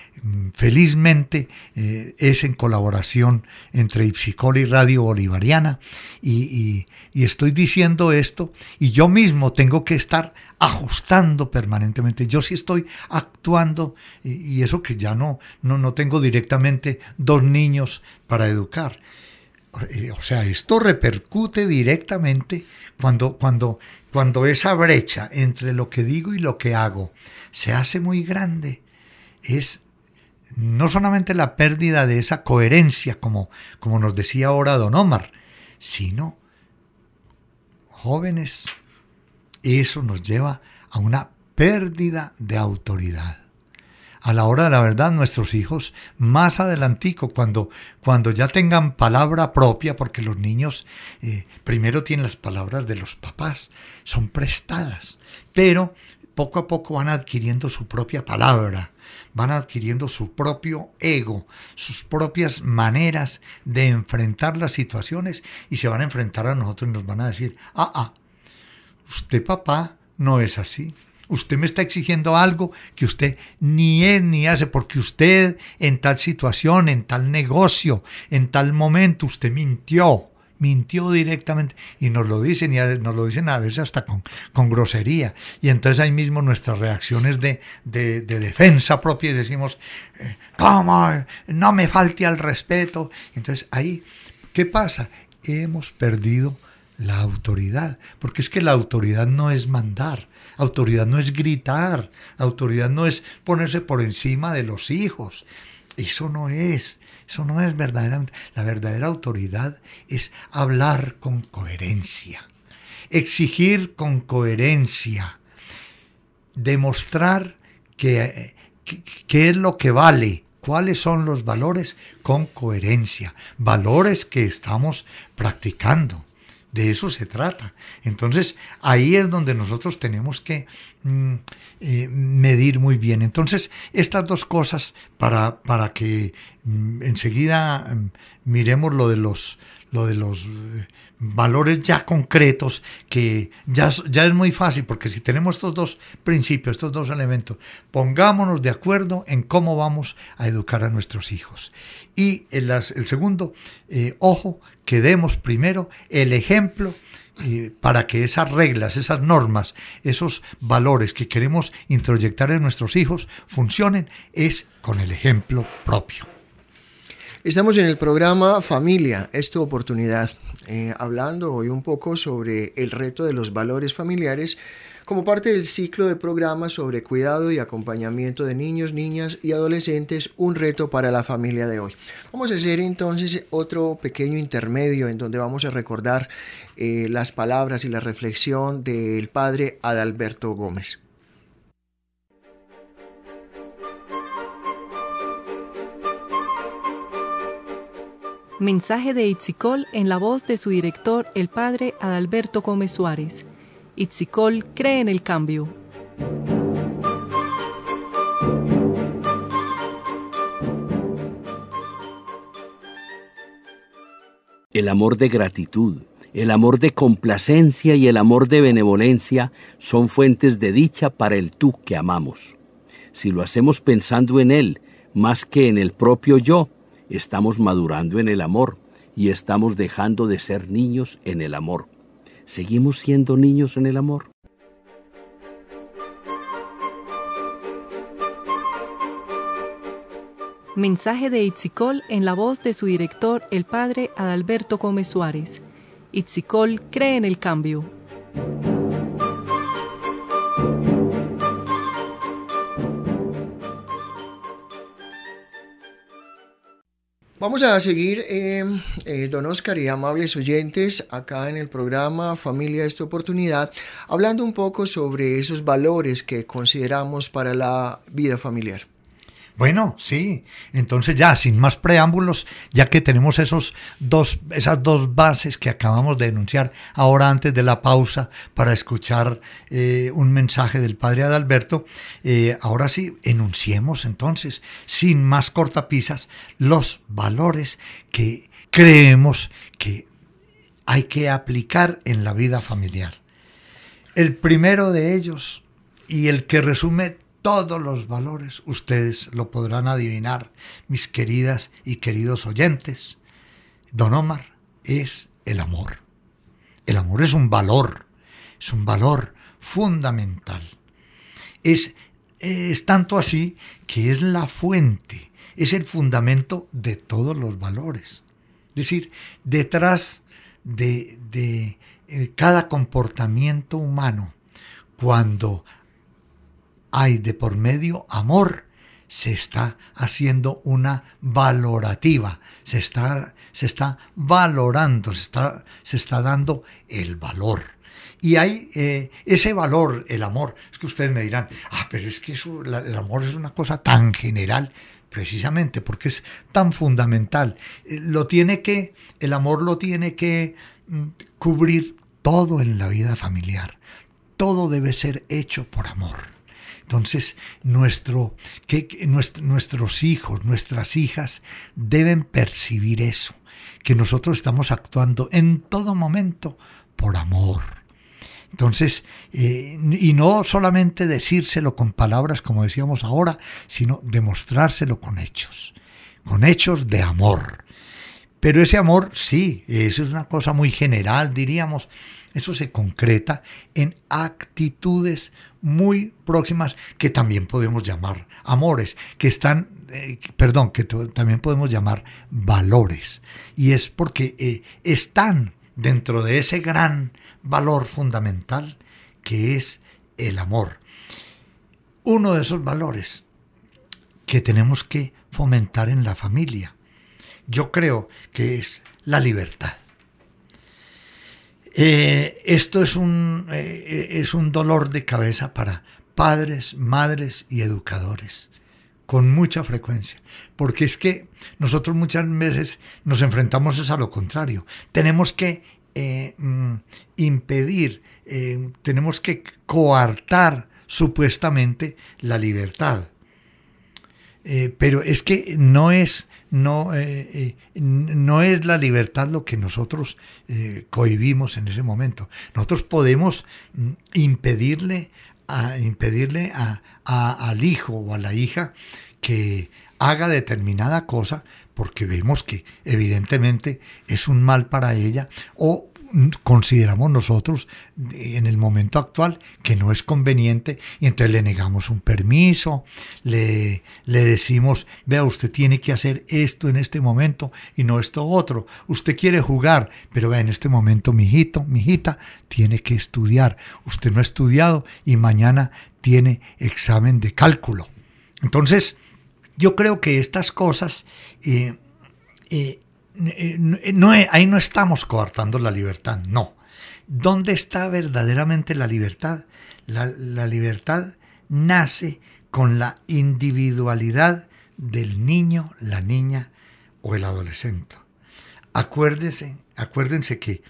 felizmente eh, es en colaboración entre Ipsicol y Radio Bolivariana y, estoy diciendo esto y yo mismo tengo que estar ajustando permanentemente. Yo sí estoy actuando y, eso que ya no, no, no tengo directamente dos niños para educar. Eh, o sea, esto repercute directamente cuando, cuando, cuando esa brecha entre lo que digo y lo que hago se hace muy grande. Es no solamente la pérdida de esa coherencia, como, como nos decía ahora don Omar, sino, jóvenes, eso nos lleva a una pérdida de autoridad. A la hora de la verdad nuestros hijos más adelantico, cuando, cuando ya tengan palabra propia, porque los niños eh, primero tienen las palabras de los papás, son prestadas, pero poco a poco van adquiriendo su propia palabra, van adquiriendo su propio ego, sus propias maneras de enfrentar las situaciones y se van a enfrentar a nosotros y nos van a decir, ah, ah, usted papá no es así, Usted me está exigiendo algo que usted ni es ni hace, porque usted en tal situación, en tal negocio, en tal momento, usted mintió, mintió directamente y nos lo dicen y nos lo dicen a veces hasta con, con grosería. Y entonces ahí mismo nuestras reacciones de, de, defensa propia y decimos, eh, ¿cómo? No me falte al respeto. Entonces ahí, ¿qué pasa? Hemos perdido la autoridad, porque es que la autoridad no es mandar, autoridad no es gritar, autoridad no es ponerse por encima de los hijos. Eso no es, eso no es verdaderamente. La verdadera autoridad es hablar con coherencia, exigir con coherencia, demostrar que, es lo que vale, cuáles son los valores con coherencia, valores que estamos practicando. De eso se trata. Entonces, ahí es donde nosotros tenemos que mm, eh, medir muy bien. Entonces, estas dos cosas, para, para que mm, enseguida mm, miremos lo de los, lo de los eh, valores ya concretos, que ya, ya es muy fácil, porque si tenemos estos dos principios, estos dos elementos, pongámonos de acuerdo en cómo vamos a educar a nuestros hijos. Y el, segundo, eh, ojo, que demos primero el ejemplo eh, para que esas reglas, esas normas, esos valores que queremos introyectar en nuestros hijos funcionen, es con el ejemplo propio. Estamos en el programa Familia, es tu oportunidad, eh, hablando hoy un poco sobre el reto de los valores familiares como parte del ciclo de programas sobre cuidado y acompañamiento de niños, niñas y adolescentes, un reto para la familia de hoy. Vamos a hacer entonces otro pequeño intermedio en donde vamos a recordar eh, las palabras y la reflexión del padre Adalberto Gómez. Mensaje de Itzicol en la voz de su director, el padre Adalberto Gómez Suárez. Ipsicol cree en el cambio. El amor de gratitud, el amor de complacencia y el amor de benevolencia son fuentes de dicha para el tú que amamos. Si lo hacemos pensando en él más que en el propio yo, estamos madurando en el amor y estamos dejando de ser niños en el amor. ¿Seguimos siendo niños en el amor? Mensaje de Itzicol en la voz de su director, el padre Adalberto Gómez Suárez. Itzicol cree en el cambio. Vamos a seguir, eh, eh, don Oscar y amables oyentes, acá en el programa Familia esta oportunidad, hablando un poco sobre esos valores que consideramos para la vida familiar. Bueno, sí. Entonces ya, sin más preámbulos, ya que tenemos esos dos, esas dos bases que acabamos de denunciar ahora antes de la pausa para escuchar eh, un mensaje del padre Adalberto, eh, ahora sí, enunciemos entonces, sin más cortapisas, los valores que creemos que hay que aplicar en la vida familiar. El primero de ellos y el que resume todos los valores, ustedes lo podrán adivinar, mis queridas y queridos oyentes. Don Omar es el amor. El amor es un valor, es un valor fundamental. Es, es tanto así que es la fuente, es el fundamento de todos los valores. Es decir, detrás de, de eh, cada comportamiento humano, cuando hay de por medio amor, se está haciendo una valorativa, se está, se está valorando, se está, se está dando el valor. Y hay eh, ese valor, el amor. Es que ustedes me dirán, ah, pero es que eso, el amor es una cosa tan general, precisamente porque es tan fundamental. Eh, lo tiene que, el amor lo tiene que mm, cubrir todo en la vida familiar. Todo debe ser hecho por amor. Entonces, nuestro, que, nuestros hijos, nuestras hijas deben percibir eso, que nosotros estamos actuando en todo momento por amor. Entonces, eh, y no solamente decírselo con palabras como decíamos ahora, sino demostrárselo con hechos, con hechos de amor. Pero ese amor, sí, eso es una cosa muy general, diríamos, eso se concreta en actitudes muy próximas que también podemos llamar amores, que están, eh, perdón, que también podemos llamar valores. Y es porque eh, están dentro de ese gran valor fundamental que es el amor. Uno de esos valores que tenemos que fomentar en la familia, yo creo que es la libertad. Eh, esto es un, eh, es un dolor de cabeza para padres, madres y educadores, con mucha frecuencia, porque es que nosotros muchas veces nos enfrentamos a lo contrario. Tenemos que eh, mm, impedir, tenemos que coartar supuestamente la libertad. Pero es que no es no, eh, eh, no es la libertad lo que nosotros eh, cohibimos en ese momento. Nosotros podemos mm, impedirle, a, impedirle a, al hijo o a la hija que haga determinada cosa porque vemos que evidentemente es un mal para ella o consideramos nosotros en el momento actual que no es conveniente y entonces le negamos un permiso, le, le decimos, vea, usted tiene que hacer esto en este momento y no esto otro. Usted quiere jugar, pero vea, en este momento mi hijito, mi hijita, tiene que estudiar. Usted no ha estudiado y mañana tiene examen de cálculo. Entonces, yo creo que estas cosas eh, eh, eh, no, ahí no estamos coartando la libertad, no. ¿Dónde está verdaderamente la libertad? La, la libertad nace con la individualidad del niño, la niña o el adolescente. Acuérdense, acuérdense que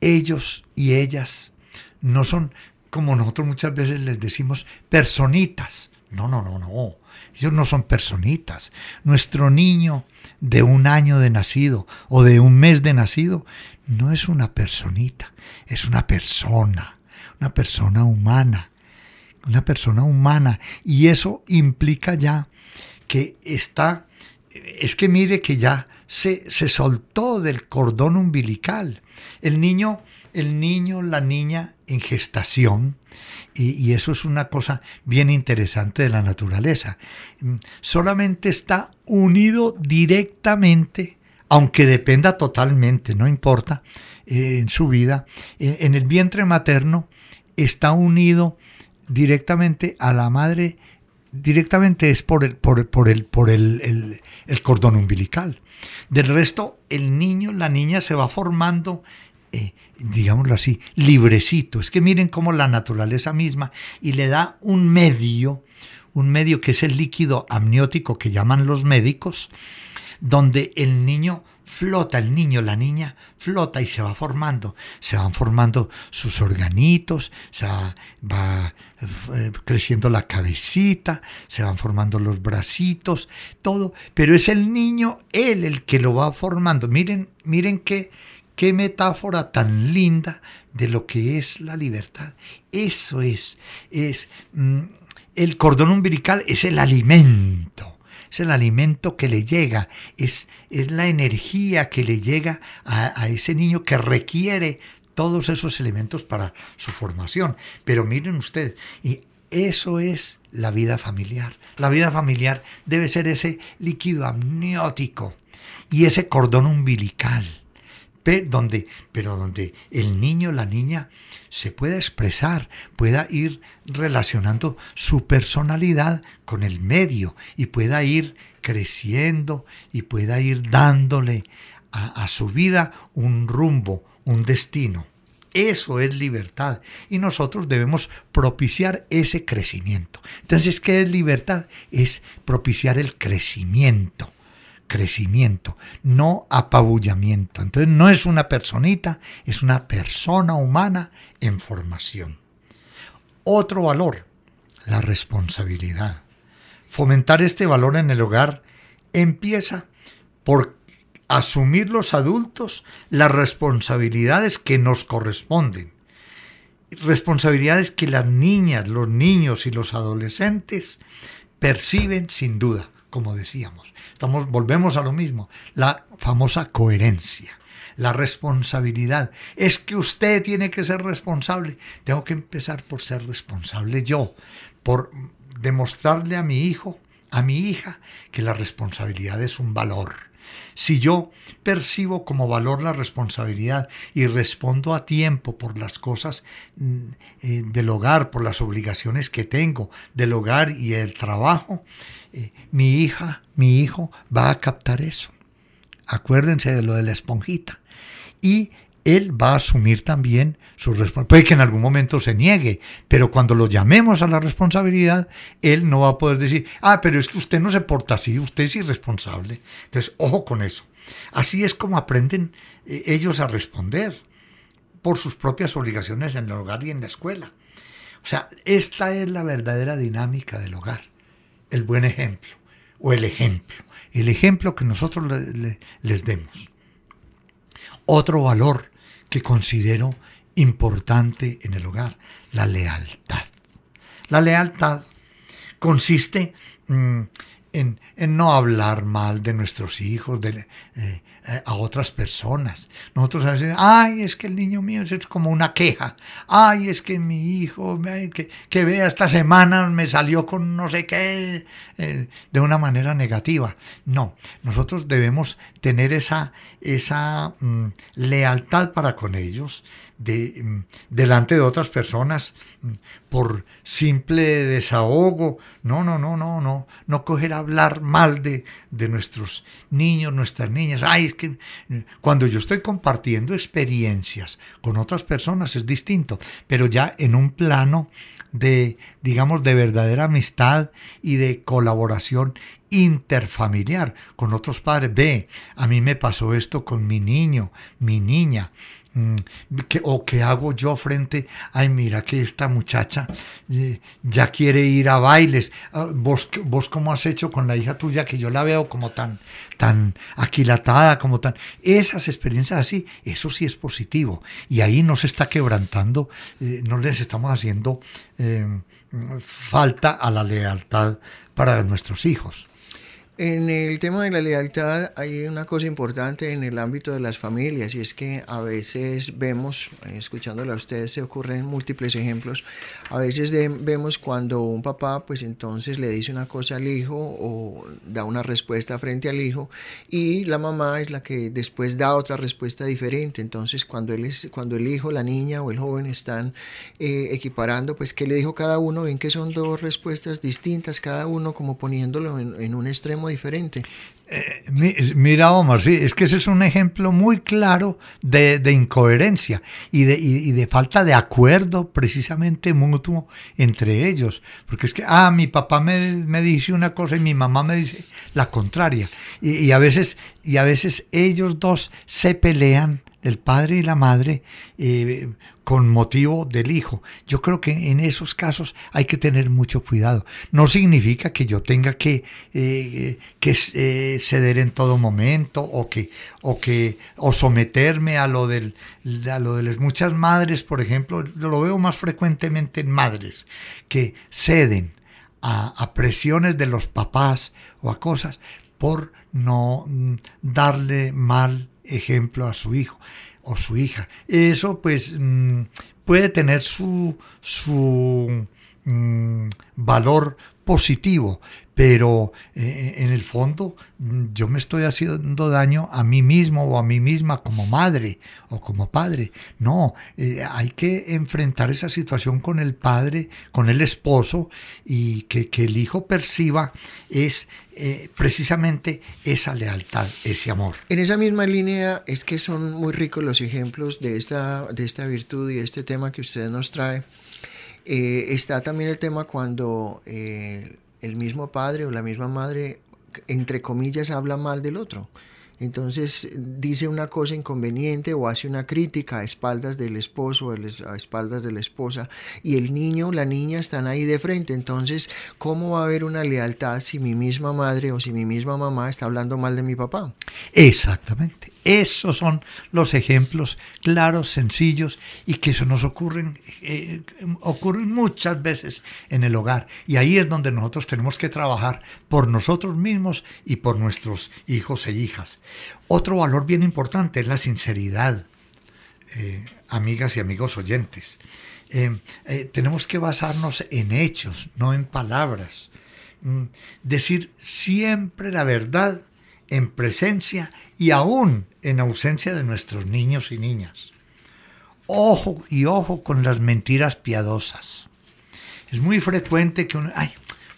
ellos y ellas no son, como nosotros muchas veces les decimos, personitas. No, no, no, no. Ellos no son personitas. Nuestro niño de un año de nacido o de un mes de nacido no es una personita, es una persona, una persona humana, una persona humana. Y eso implica ya que está, es que mire que ya se, se soltó del cordón umbilical. El niño, el niño, la niña en gestación, y, eso es una cosa bien interesante de la naturaleza. Mm, solamente está unido directamente, aunque dependa totalmente, no importa, eh, en su vida, eh, en el vientre materno está unido directamente a la madre directamente es por el, por, por el, por el, el, cordón umbilical. Del resto, el niño, la niña se va formando, eh, digámoslo así, librecito. Es que miren cómo la naturaleza misma y le da un medio, un medio que es el líquido amniótico que llaman los médicos, donde el niño flota el niño, la niña flota y se va formando, se van formando sus organitos, se va, eh, creciendo la cabecita, se van formando los bracitos, todo, pero es el niño, él el que lo va formando. Miren, miren qué, qué metáfora tan linda de lo que es la libertad. Eso es, es mm, el cordón umbilical es el alimento es el alimento que le llega, es, es la energía que le llega a, ese niño que requiere todos esos elementos para su formación. Pero miren ustedes, y eso es la vida familiar. La vida familiar debe ser ese líquido amniótico y ese cordón umbilical donde, pero donde el niño, la niña se pueda expresar, pueda ir relacionando su personalidad con el medio y pueda ir creciendo y pueda ir dándole a, a su vida un rumbo, un destino. Eso es libertad. Y nosotros debemos propiciar ese crecimiento. Entonces, ¿qué es libertad? Es propiciar el crecimiento crecimiento, no apabullamiento. Entonces no es una personita, es una persona humana en formación. Otro valor, la responsabilidad. Fomentar este valor en el hogar empieza por asumir los adultos las responsabilidades que nos corresponden. Responsabilidades que las niñas, los niños y los adolescentes perciben sin duda como decíamos. Estamos, volvemos a lo mismo, la famosa coherencia, la responsabilidad. Es que usted tiene que ser responsable. Tengo que empezar por ser responsable yo, por demostrarle a mi hijo, a mi hija, que la responsabilidad es un valor. Si yo percibo como valor la responsabilidad y respondo a tiempo por las cosas mm, eh, del hogar, por las obligaciones que tengo del hogar y el trabajo, eh, mi hija, mi hijo va a captar eso. Acuérdense de lo de la esponjita. Y él va a asumir también su responsabilidad. Puede que en algún momento se niegue, pero cuando lo llamemos a la responsabilidad, él no va a poder decir, ah, pero es que usted no se porta así, usted es irresponsable. Entonces, ojo con eso. Así es como aprenden eh, ellos a responder por sus propias obligaciones en el hogar y en la escuela. O sea, esta es la verdadera dinámica del hogar el buen ejemplo o el ejemplo, el ejemplo que nosotros les demos. Otro valor que considero importante en el hogar, la lealtad. La lealtad consiste mm, en, no hablar mal de nuestros hijos, de, eh, a otras personas. Nosotros a veces, ay, es que el niño mío es como una queja. Ay, es que mi hijo, que, que vea esta semana me salió con no sé qué, eh, de una manera negativa. No, nosotros debemos tener esa, esa mm, lealtad para con ellos, de, mm, delante de otras personas mm, por simple desahogo. No, no, no, no, no. No coger a hablar mal de, de nuestros niños, nuestras niñas. Ay, mm, cuando yo estoy compartiendo experiencias con otras personas es distinto, pero ya en un plano de, digamos, de verdadera amistad y de colaboración interfamiliar con otros padres. Ve, a mí me pasó esto con mi niño, mi niña. Mm, o qué hago yo frente, ay mira que esta muchacha eh, ya quiere ir a bailes, ah, vos, vos cómo has hecho con la hija tuya que yo la veo como tan, tan aquilatada, como tan... Esas experiencias así, eso sí es positivo y ahí no se está quebrantando, eh, no les estamos haciendo eh, falta a la lealtad para nuestros hijos. En el tema de la lealtad hay una cosa importante en el ámbito de las familias y es que a veces vemos, eh, escuchándolo a ustedes se ocurren múltiples ejemplos, a veces vemos cuando un papá pues entonces le dice una cosa al hijo o da una respuesta frente al hijo y la mamá es la que después da otra respuesta diferente. Entonces cuando, él es, cuando el hijo, la niña o el joven están eh, equiparando pues qué le dijo cada uno, ven que son dos respuestas distintas, cada uno como poniéndolo en un extremo diferente. Eh, mira, Omar, sí, es que ese es un ejemplo muy claro de, incoherencia y de, de, falta de acuerdo precisamente mutuo entre ellos. Porque es que, ah, mi papá me, dice una cosa y mi mamá me dice la contraria. Y, a, veces, y a veces ellos dos se pelean el padre y la madre eh, con motivo del hijo. Yo creo que en esos casos hay que tener mucho cuidado. No significa que yo tenga que, eh, que eh, ceder en todo momento o que, o que o someterme a lo, del, a lo de las muchas madres, por ejemplo, lo veo más frecuentemente en madres que ceden a, a presiones de los papás o a cosas por no mm, darle mal ejemplo a su hijo o su hija. Eso pues mm, puede tener su, su mm, valor positivo, pero eh, en el fondo mm, yo me estoy haciendo daño a mí mismo o a mí misma como madre o como padre. No, eh, hay que enfrentar esa situación con el padre, con el esposo y que, el hijo perciba es eh, precisamente esa lealtad, ese amor. En esa misma línea es que son muy ricos los ejemplos de esta, de esta virtud y este tema que usted nos trae eh, está también el tema cuando eh, el mismo padre o la misma madre, entre comillas, habla mal del otro. Entonces dice una cosa inconveniente o hace una crítica a espaldas del esposo o a espaldas de la esposa y el niño o la niña están ahí de frente. Entonces, ¿cómo va a haber una lealtad si mi misma madre o si mi misma mamá está hablando mal de mi papá? Exactamente. Esos son los ejemplos claros, sencillos y que se nos ocurren, eh, ocurren muchas veces en el hogar. Y ahí es donde nosotros tenemos que trabajar por nosotros mismos y por nuestros hijos e hijas. Otro valor bien importante es la sinceridad, eh, amigas y amigos oyentes. Eh, tenemos que basarnos en hechos, no en palabras. Mm, decir siempre la verdad en presencia y aún en ausencia de nuestros niños y niñas. Ojo y ojo con las mentiras piadosas. Es muy frecuente que uno, ay,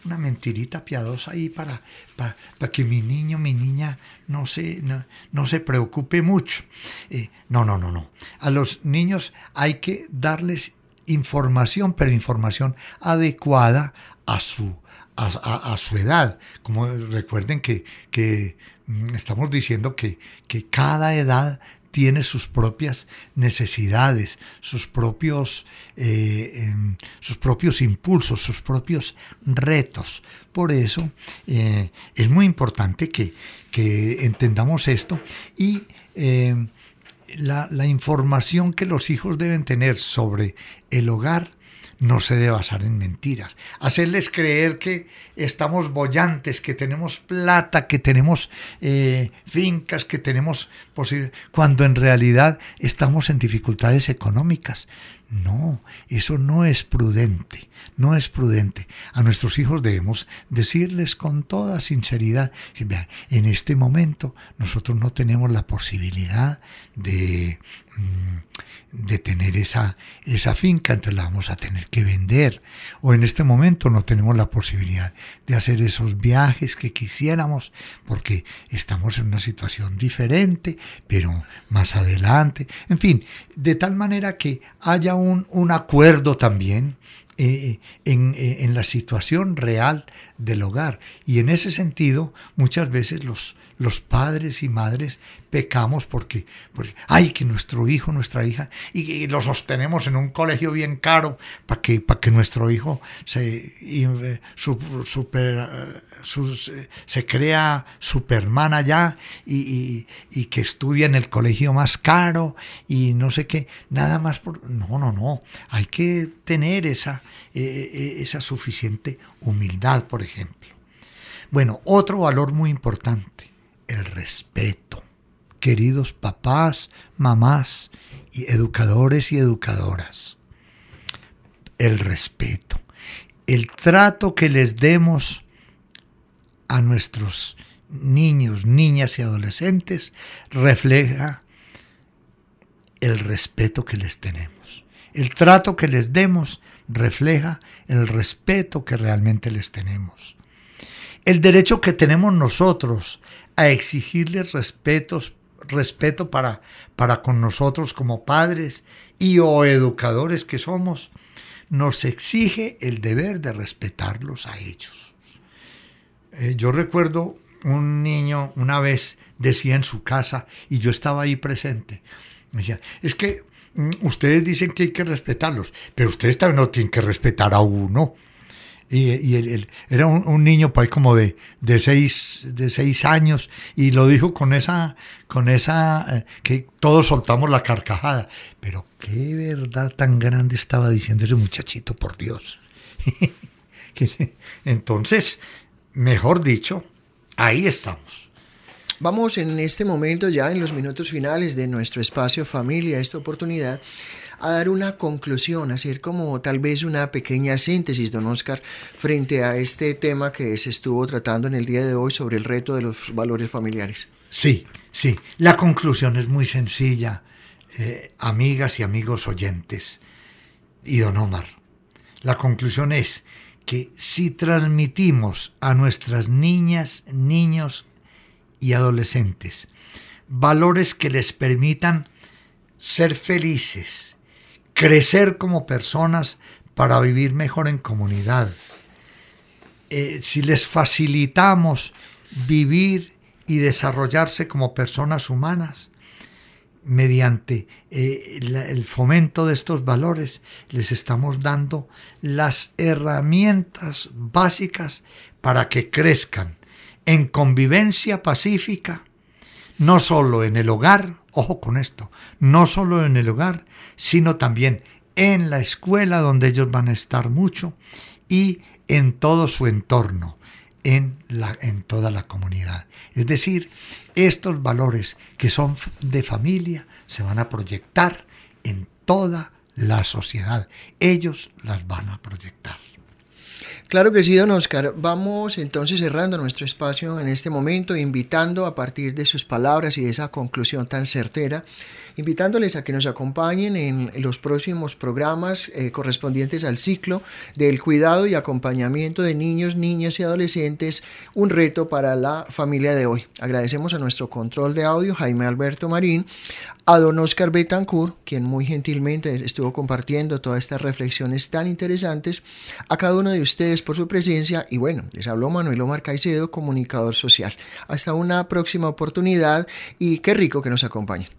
una mentirita piadosa ahí para, para, que mi niño, mi niña no se, no, se preocupe mucho. Eh, no, no, no, no. A los niños hay que darles información, pero información adecuada a su, a, su edad. Como recuerden que, que estamos diciendo que, que cada edad tiene sus propias necesidades, sus propios, eh, em, sus propios impulsos, sus propios retos. Por eso eh, es muy importante que, que entendamos esto y em, la, la información que los hijos deben tener sobre el hogar no se debe basar en mentiras. Hacerles creer que estamos bollantes, que tenemos plata, que tenemos eh, fincas, que tenemos cuando en realidad estamos en dificultades económicas. No, eso no es prudente, no es prudente. A nuestros hijos debemos decirles con toda sinceridad, en este momento nosotros no tenemos la posibilidad de de tener esa, esa finca, entonces la vamos a tener que vender. O en este momento no tenemos la posibilidad de hacer esos viajes que quisiéramos porque estamos en una situación diferente, pero más adelante. En fin, de tal manera que haya un, un acuerdo también eh, en, eh, en, la situación real del hogar. Y en ese sentido, muchas veces los, los padres y madres pecamos porque, porque, ay, que nuestro hijo, nuestra hija, y, lo sostenemos en un colegio bien caro para que, que nuestro hijo se, eh, super, se crea superman allá y, y, que estudie en el colegio más caro y no sé qué, nada más por... No, no, no, hay que tener esa, eh, eh, esa suficiente humildad, por ejemplo. Bueno, otro valor muy importante, el respeto. Queridos papás, mamás, y educadores y educadoras, el respeto, el trato que les demos a nuestros niños, niñas y adolescentes refleja el respeto que les tenemos. El trato que les demos refleja el respeto que realmente les tenemos. El derecho que tenemos nosotros a exigirles respetos, respeto para, para con nosotros como padres y o educadores que somos, nos exige el deber de respetarlos a ellos. Eh, yo recuerdo un niño una vez decía en su casa, y yo estaba ahí presente, decía, es que mm, ustedes dicen que hay que respetarlos, pero ustedes también no tienen que respetar a uno. Y, él, era un, niño pues como de, de, seis, de seis años y lo dijo con esa, con esa, eh, que todos soltamos la carcajada. Pero qué verdad tan grande estaba diciendo ese muchachito, por Dios. Entonces, mejor dicho, ahí estamos. Vamos en este momento, ya en los minutos finales de nuestro espacio familia, esta oportunidad, a dar una conclusión, hacer como tal vez una pequeña síntesis, don Oscar, frente a este tema que se estuvo tratando en el día de hoy sobre el reto de los valores familiares. Sí, sí, la conclusión es muy sencilla, eh, amigas y amigos oyentes y don Omar. La conclusión es que si transmitimos a nuestras niñas, niños y adolescentes valores que les permitan ser felices, crecer como personas para vivir mejor en comunidad. Eh, si les facilitamos vivir y desarrollarse como personas humanas, mediante eh, el fomento de estos valores, les estamos dando las herramientas básicas para que crezcan en convivencia pacífica, no solo en el hogar, ojo con esto, no solo en el hogar, sino también en la escuela donde ellos van a estar mucho y en todo su entorno, en, la, en toda la comunidad. Es decir, estos valores que son de familia se van a proyectar en toda la sociedad. Ellos las van a proyectar. Claro que sí, don Oscar. Vamos entonces cerrando nuestro espacio en este momento, invitando a partir de sus palabras y de esa conclusión tan certera invitándoles a que nos acompañen en los próximos programas eh, correspondientes al ciclo del cuidado y acompañamiento de niños, niñas y adolescentes, un reto para la familia de hoy. Agradecemos a nuestro control de audio, Jaime Alberto Marín, a don Oscar Betancourt, quien muy gentilmente estuvo compartiendo todas estas reflexiones tan interesantes, a cada uno de ustedes por su presencia y bueno, les habló Manuel Omar Caicedo, comunicador social. Hasta una próxima oportunidad y qué rico que nos acompañen.